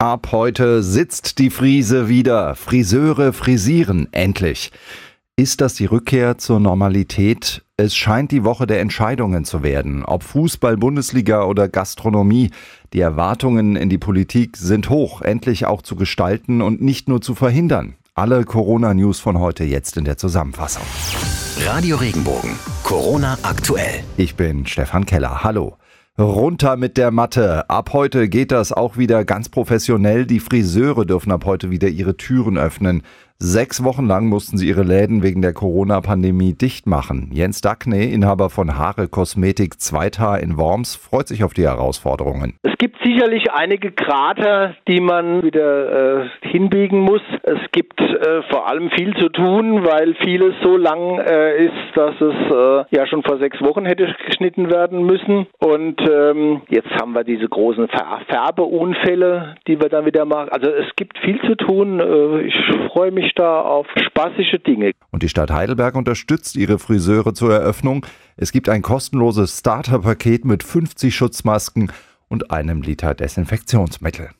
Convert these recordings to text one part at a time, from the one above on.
Ab heute sitzt die Friese wieder. Friseure frisieren endlich. Ist das die Rückkehr zur Normalität? Es scheint die Woche der Entscheidungen zu werden. Ob Fußball, Bundesliga oder Gastronomie. Die Erwartungen in die Politik sind hoch, endlich auch zu gestalten und nicht nur zu verhindern. Alle Corona-News von heute jetzt in der Zusammenfassung. Radio Regenbogen. Corona aktuell. Ich bin Stefan Keller. Hallo. Runter mit der Matte. Ab heute geht das auch wieder ganz professionell. Die Friseure dürfen ab heute wieder ihre Türen öffnen. Sechs Wochen lang mussten sie ihre Läden wegen der Corona-Pandemie dicht machen. Jens Dackney, Inhaber von Haare Kosmetik Zweithaar in Worms, freut sich auf die Herausforderungen. Es gibt sicherlich einige Krater, die man wieder äh, hinbiegen muss. Es gibt äh, vor allem viel zu tun, weil vieles so lang äh, ist, dass es äh, ja schon vor sechs Wochen hätte geschnitten werden müssen. Und ähm, jetzt haben wir diese großen Färbeunfälle, die wir dann wieder machen. Also es gibt viel zu tun. Äh, ich freue mich da auf spaßige Dinge. Und die Stadt Heidelberg unterstützt ihre Friseure zur Eröffnung. Es gibt ein kostenloses Starterpaket mit 50 Schutzmasken und einem Liter Desinfektionsmittel.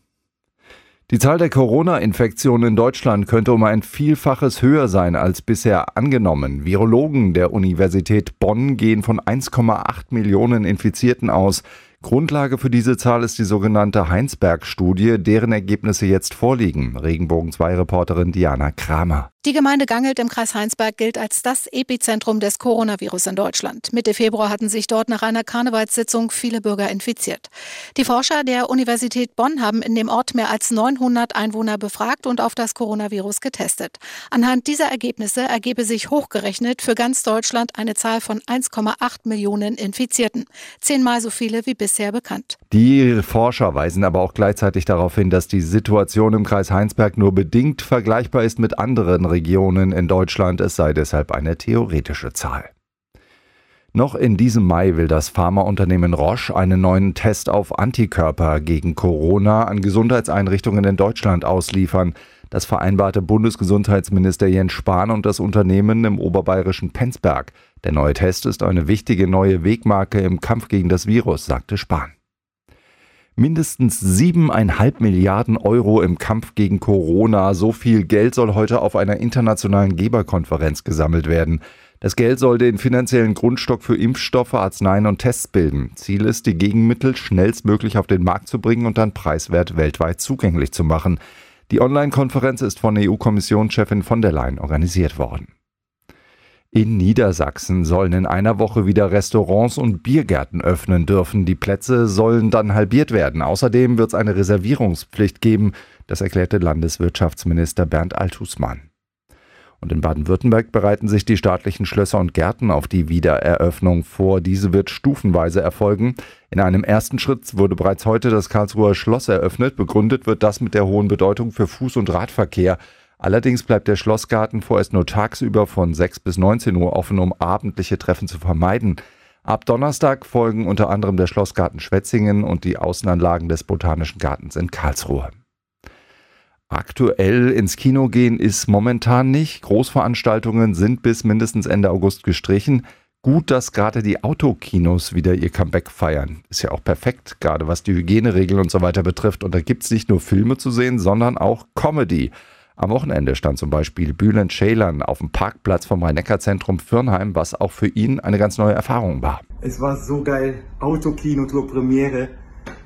Die Zahl der Corona-Infektionen in Deutschland könnte um ein Vielfaches höher sein als bisher angenommen. Virologen der Universität Bonn gehen von 1,8 Millionen Infizierten aus. Grundlage für diese Zahl ist die sogenannte Heinsberg-Studie, deren Ergebnisse jetzt vorliegen. Regenbogen 2 Reporterin Diana Kramer. Die Gemeinde Gangelt im Kreis Heinsberg gilt als das Epizentrum des Coronavirus in Deutschland. Mitte Februar hatten sich dort nach einer Karnevalssitzung viele Bürger infiziert. Die Forscher der Universität Bonn haben in dem Ort mehr als 900 Einwohner befragt und auf das Coronavirus getestet. Anhand dieser Ergebnisse ergebe sich hochgerechnet für ganz Deutschland eine Zahl von 1,8 Millionen Infizierten. Zehnmal so viele wie bisher bekannt. Die Forscher weisen aber auch gleichzeitig darauf hin, dass die Situation im Kreis Heinsberg nur bedingt vergleichbar ist mit anderen Regionen in Deutschland. Es sei deshalb eine theoretische Zahl. Noch in diesem Mai will das Pharmaunternehmen Roche einen neuen Test auf Antikörper gegen Corona an Gesundheitseinrichtungen in Deutschland ausliefern. Das vereinbarte Bundesgesundheitsminister Jens Spahn und das Unternehmen im oberbayerischen Penzberg. Der neue Test ist eine wichtige neue Wegmarke im Kampf gegen das Virus, sagte Spahn. Mindestens siebeneinhalb Milliarden Euro im Kampf gegen Corona. So viel Geld soll heute auf einer internationalen Geberkonferenz gesammelt werden. Das Geld soll den finanziellen Grundstock für Impfstoffe, Arzneien und Tests bilden. Ziel ist, die Gegenmittel schnellstmöglich auf den Markt zu bringen und dann preiswert weltweit zugänglich zu machen. Die Online-Konferenz ist von EU-Kommissionschefin von der Leyen organisiert worden. In Niedersachsen sollen in einer Woche wieder Restaurants und Biergärten öffnen dürfen. Die Plätze sollen dann halbiert werden. Außerdem wird es eine Reservierungspflicht geben. Das erklärte Landeswirtschaftsminister Bernd Althusmann. Und in Baden-Württemberg bereiten sich die staatlichen Schlösser und Gärten auf die Wiedereröffnung vor. Diese wird stufenweise erfolgen. In einem ersten Schritt wurde bereits heute das Karlsruher Schloss eröffnet. Begründet wird das mit der hohen Bedeutung für Fuß- und Radverkehr. Allerdings bleibt der Schlossgarten vorerst nur tagsüber von 6 bis 19 Uhr offen, um abendliche Treffen zu vermeiden. Ab Donnerstag folgen unter anderem der Schlossgarten Schwetzingen und die Außenanlagen des Botanischen Gartens in Karlsruhe. Aktuell ins Kino gehen ist momentan nicht. Großveranstaltungen sind bis mindestens Ende August gestrichen. Gut, dass gerade die Autokinos wieder ihr Comeback feiern. Ist ja auch perfekt, gerade was die Hygieneregeln und so weiter betrifft. Und da gibt es nicht nur Filme zu sehen, sondern auch Comedy. Am Wochenende stand zum Beispiel Bülent Ceylan auf dem Parkplatz vom Rhein-Neckar-Zentrum Firnheim, was auch für ihn eine ganz neue Erfahrung war. Es war so geil. Autokino zur Premiere.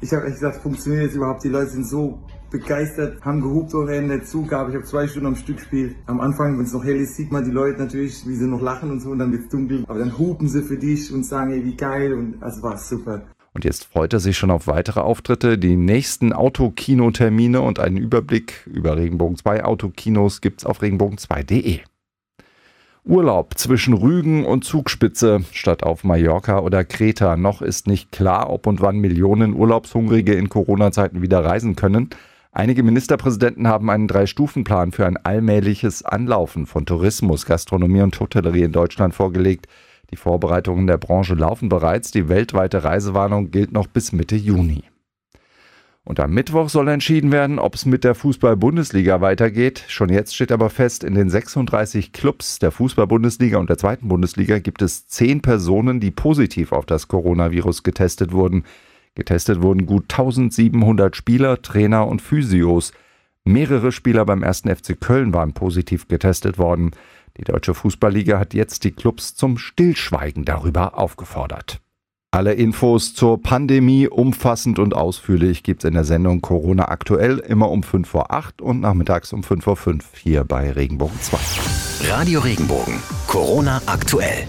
Ich habe echt gesagt, funktioniert das überhaupt? Die Leute sind so begeistert, haben gehupt ohne Ende, Zugabe. Ich habe zwei Stunden am Stück gespielt. Am Anfang, wenn es noch hell ist, sieht man die Leute natürlich, wie sie noch lachen und so, und dann wird es dunkel. Aber dann hupen sie für dich und sagen, ey, wie geil. Und es war super. Und jetzt freut er sich schon auf weitere Auftritte. Die nächsten Autokinotermine und einen Überblick über Regenbogen 2 Autokinos gibt's auf regenbogen2.de. Urlaub zwischen Rügen und Zugspitze statt auf Mallorca oder Kreta. Noch ist nicht klar, ob und wann Millionen Urlaubshungrige in Corona-Zeiten wieder reisen können. Einige Ministerpräsidenten haben einen Drei-Stufen-Plan für ein allmähliches Anlaufen von Tourismus, Gastronomie und Hotellerie in Deutschland vorgelegt. Die Vorbereitungen der Branche laufen bereits. Die weltweite Reisewarnung gilt noch bis Mitte Juni. Und am Mittwoch soll entschieden werden, ob es mit der Fußball-Bundesliga weitergeht. Schon jetzt steht aber fest, in den 36 Clubs der Fußball-Bundesliga und der zweiten Bundesliga gibt es zehn Personen, die positiv auf das Coronavirus getestet wurden. Getestet wurden gut 1700 Spieler, Trainer und Physios. Mehrere Spieler beim 1. FC Köln waren positiv getestet worden. Die Deutsche Fußballliga hat jetzt die Clubs zum Stillschweigen darüber aufgefordert. Alle Infos zur Pandemie umfassend und ausführlich gibt's in der Sendung Corona aktuell immer um 5 vor 8 und nachmittags um 5 vor 5 hier bei Regenbogen 2. Radio Regenbogen. Corona aktuell.